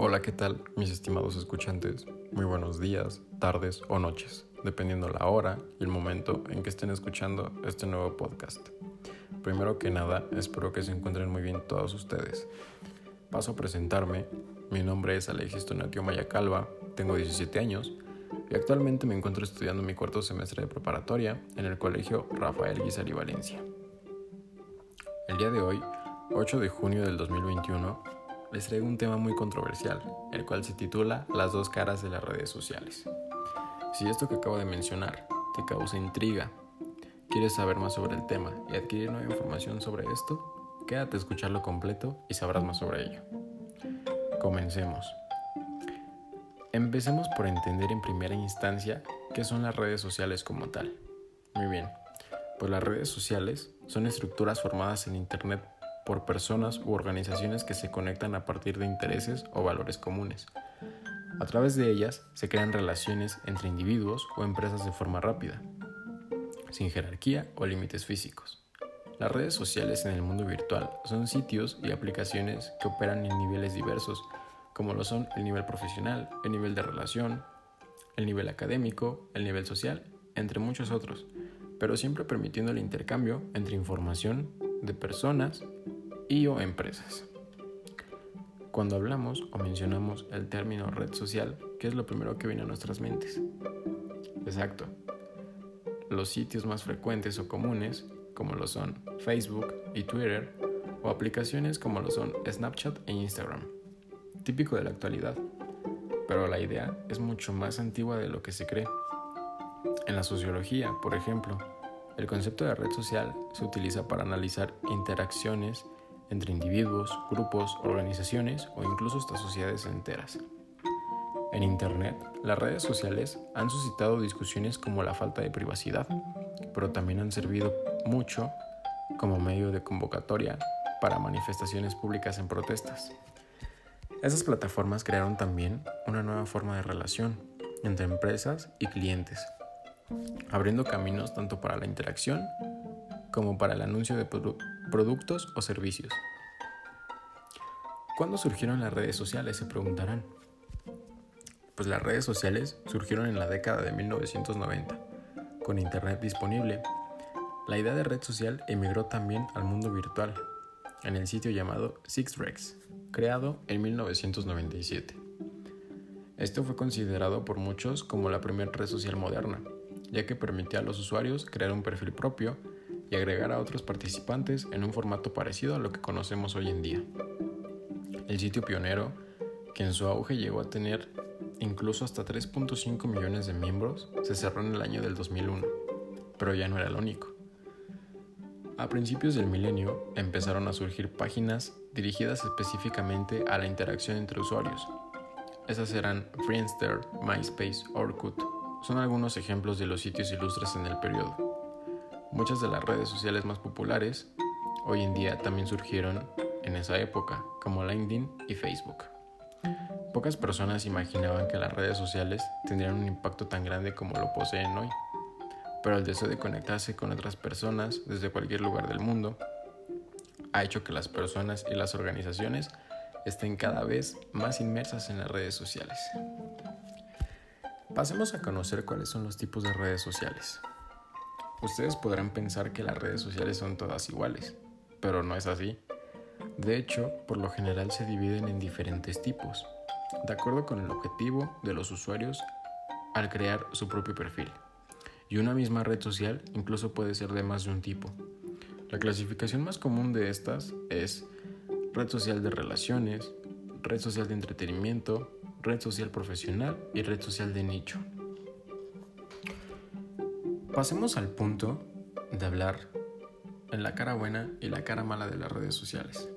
Hola, ¿qué tal mis estimados escuchantes? Muy buenos días, tardes o noches, dependiendo la hora y el momento en que estén escuchando este nuevo podcast. Primero que nada, espero que se encuentren muy bien todos ustedes. Paso a presentarme. Mi nombre es Alexis Tonatio Mayacalva, tengo 17 años y actualmente me encuentro estudiando mi cuarto semestre de preparatoria en el Colegio Rafael Guizari Valencia. El día de hoy, 8 de junio del 2021, les traigo un tema muy controversial, el cual se titula Las dos caras de las redes sociales. Si esto que acabo de mencionar te causa intriga, quieres saber más sobre el tema y adquirir nueva información sobre esto, quédate a escucharlo completo y sabrás más sobre ello. Comencemos. Empecemos por entender en primera instancia qué son las redes sociales como tal. Muy bien, pues las redes sociales son estructuras formadas en Internet por personas u organizaciones que se conectan a partir de intereses o valores comunes. A través de ellas se crean relaciones entre individuos o empresas de forma rápida, sin jerarquía o límites físicos. Las redes sociales en el mundo virtual son sitios y aplicaciones que operan en niveles diversos, como lo son el nivel profesional, el nivel de relación, el nivel académico, el nivel social, entre muchos otros, pero siempre permitiendo el intercambio entre información de personas y o empresas. Cuando hablamos o mencionamos el término red social, ¿qué es lo primero que viene a nuestras mentes? Exacto. Los sitios más frecuentes o comunes, como lo son Facebook y Twitter, o aplicaciones como lo son Snapchat e Instagram. Típico de la actualidad, pero la idea es mucho más antigua de lo que se cree. En la sociología, por ejemplo, el concepto de red social se utiliza para analizar interacciones entre individuos, grupos, organizaciones o incluso hasta sociedades enteras. En Internet, las redes sociales han suscitado discusiones como la falta de privacidad, pero también han servido mucho como medio de convocatoria para manifestaciones públicas en protestas. Esas plataformas crearon también una nueva forma de relación entre empresas y clientes, abriendo caminos tanto para la interacción como para el anuncio de productos o servicios. ¿Cuándo surgieron las redes sociales? Se preguntarán. Pues las redes sociales surgieron en la década de 1990, con Internet disponible. La idea de red social emigró también al mundo virtual, en el sitio llamado SixRex, creado en 1997. Esto fue considerado por muchos como la primera red social moderna, ya que permitía a los usuarios crear un perfil propio y agregar a otros participantes en un formato parecido a lo que conocemos hoy en día. El sitio pionero, que en su auge llegó a tener incluso hasta 3.5 millones de miembros, se cerró en el año del 2001, pero ya no era el único. A principios del milenio empezaron a surgir páginas dirigidas específicamente a la interacción entre usuarios. Esas eran Friendster, MySpace, Orkut. Son algunos ejemplos de los sitios ilustres en el periodo. Muchas de las redes sociales más populares hoy en día también surgieron en esa época, como LinkedIn y Facebook. Pocas personas imaginaban que las redes sociales tendrían un impacto tan grande como lo poseen hoy, pero el deseo de conectarse con otras personas desde cualquier lugar del mundo ha hecho que las personas y las organizaciones estén cada vez más inmersas en las redes sociales. Pasemos a conocer cuáles son los tipos de redes sociales. Ustedes podrán pensar que las redes sociales son todas iguales, pero no es así. De hecho, por lo general se dividen en diferentes tipos, de acuerdo con el objetivo de los usuarios al crear su propio perfil. Y una misma red social incluso puede ser de más de un tipo. La clasificación más común de estas es red social de relaciones, red social de entretenimiento, red social profesional y red social de nicho. Pasemos al punto de hablar en la cara buena y la cara mala de las redes sociales.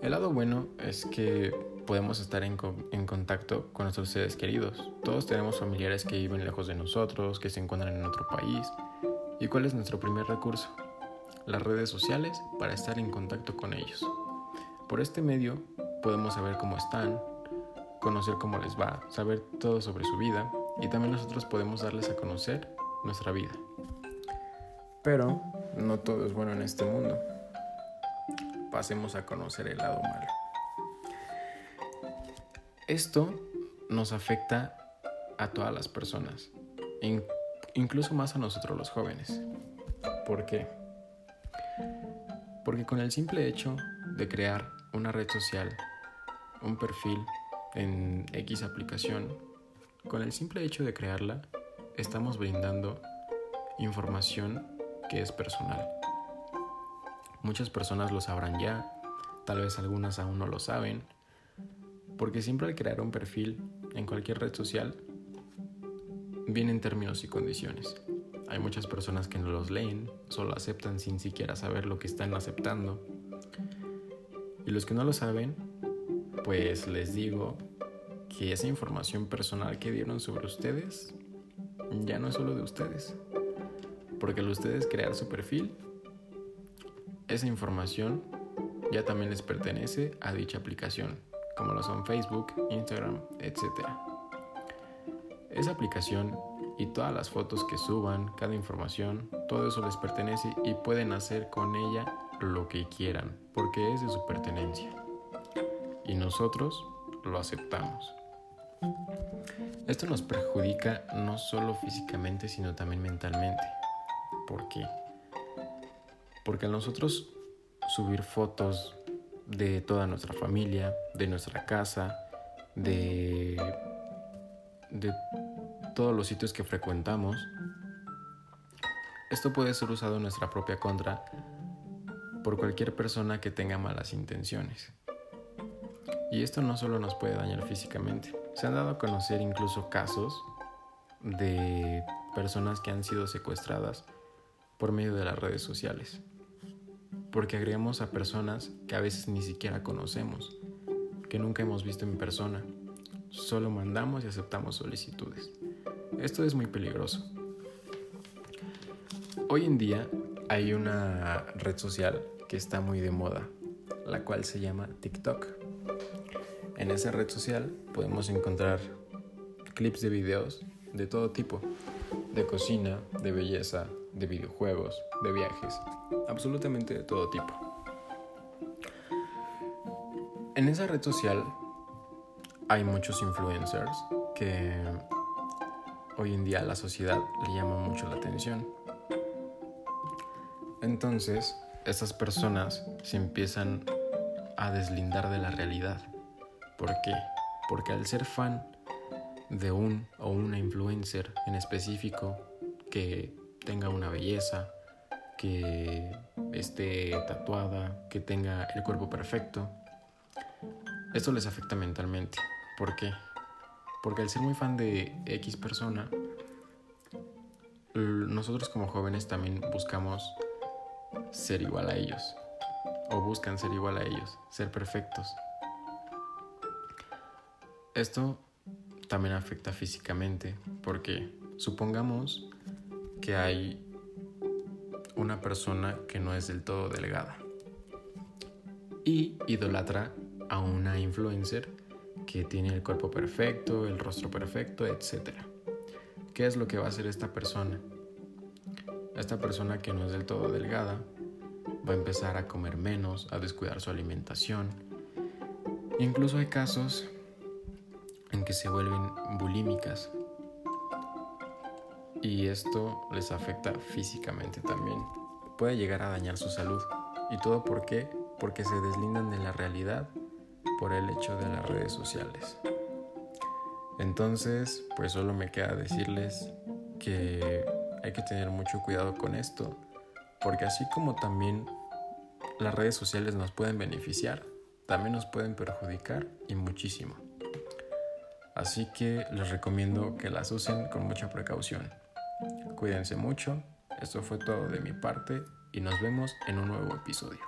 El lado bueno es que podemos estar en, contacto con nuestros seres queridos. Todos tenemos familiares que viven lejos de nosotros, que se encuentran en otro país. ¿Y cuál es nuestro primer recurso? Las redes sociales para estar en contacto con ellos. Por este medio podemos saber cómo están, conocer cómo les va, saber todo sobre su vida y también nosotros podemos darles a conocer nuestra vida. Pero no todo es bueno en este mundo. Pasemos a conocer el lado malo. Esto nos afecta a todas las personas, incluso más a nosotros los jóvenes. ¿Por qué? Porque con el simple hecho de crear una red social, un perfil en X aplicación, con el simple hecho de crearla, estamos brindando información que es personal. Muchas personas lo sabrán ya, tal vez algunas aún no lo saben, porque siempre al crear un perfil en cualquier red social, vienen términos y condiciones. Hay muchas personas que no los leen, solo aceptan sin siquiera saber lo que están aceptando. Y los que no lo saben, pues les digo que esa información personal que dieron sobre ustedes ya no es solo de ustedes. Porque al ustedes crear su perfil, esa información ya también les pertenece a dicha aplicación, como lo son Facebook, Instagram, etc. Esa aplicación y todas las fotos que suban, cada información, todo eso les pertenece y pueden hacer con ella lo que quieran, porque es de su pertenencia. Y nosotros lo aceptamos. Esto nos perjudica no solo físicamente, sino también mentalmente. ¿Por qué? Porque al nosotros subir fotos de toda nuestra familia, de nuestra casa, de, de todos los sitios que frecuentamos, esto puede ser usado en nuestra propia contra por cualquier persona que tenga malas intenciones. Y esto no solo nos puede dañar físicamente, se han dado a conocer incluso casos de personas que han sido secuestradas por medio de las redes sociales, porque agregamos a personas que a veces ni siquiera conocemos, que nunca hemos visto en persona, solo mandamos y aceptamos solicitudes. Esto es muy peligroso. Hoy en día hay una red social que está muy de moda, la cual se llama TikTok. En esa red social podemos encontrar clips de videos de todo tipo, de cocina, de belleza, de videojuegos, de viajes, absolutamente de todo tipo. En esa red social hay muchos influencers que hoy en día a la sociedad le llama mucho la atención. Entonces, estas personas se empiezan a deslindar de la realidad. ¿Por qué? Porque al ser fan de un o una influencer en específico que tenga una belleza, que esté tatuada, que tenga el cuerpo perfecto, esto les afecta mentalmente. ¿Por qué? Porque al ser muy fan de X persona, nosotros como jóvenes también buscamos ser igual a ellos. O buscan ser igual a ellos, ser perfectos. Esto también afecta físicamente porque supongamos que hay una persona que no es del todo delgada y idolatra a una influencer que tiene el cuerpo perfecto, el rostro perfecto, etc. ¿Qué es lo que va a hacer esta persona? Esta persona que no es del todo delgada va a empezar a comer menos, a descuidar su alimentación. Incluso hay casos en que se vuelven bulímicas. Y esto les afecta físicamente también. Puede llegar a dañar su salud. ¿Y todo por qué? Porque se deslindan de la realidad por el hecho de las redes sociales. Entonces, pues solo me queda decirles que hay que tener mucho cuidado con esto, porque así como también las redes sociales nos pueden beneficiar, también nos pueden perjudicar y muchísimo. Así que les recomiendo que las usen con mucha precaución. Cuídense mucho, esto fue todo de mi parte y nos vemos en un nuevo episodio.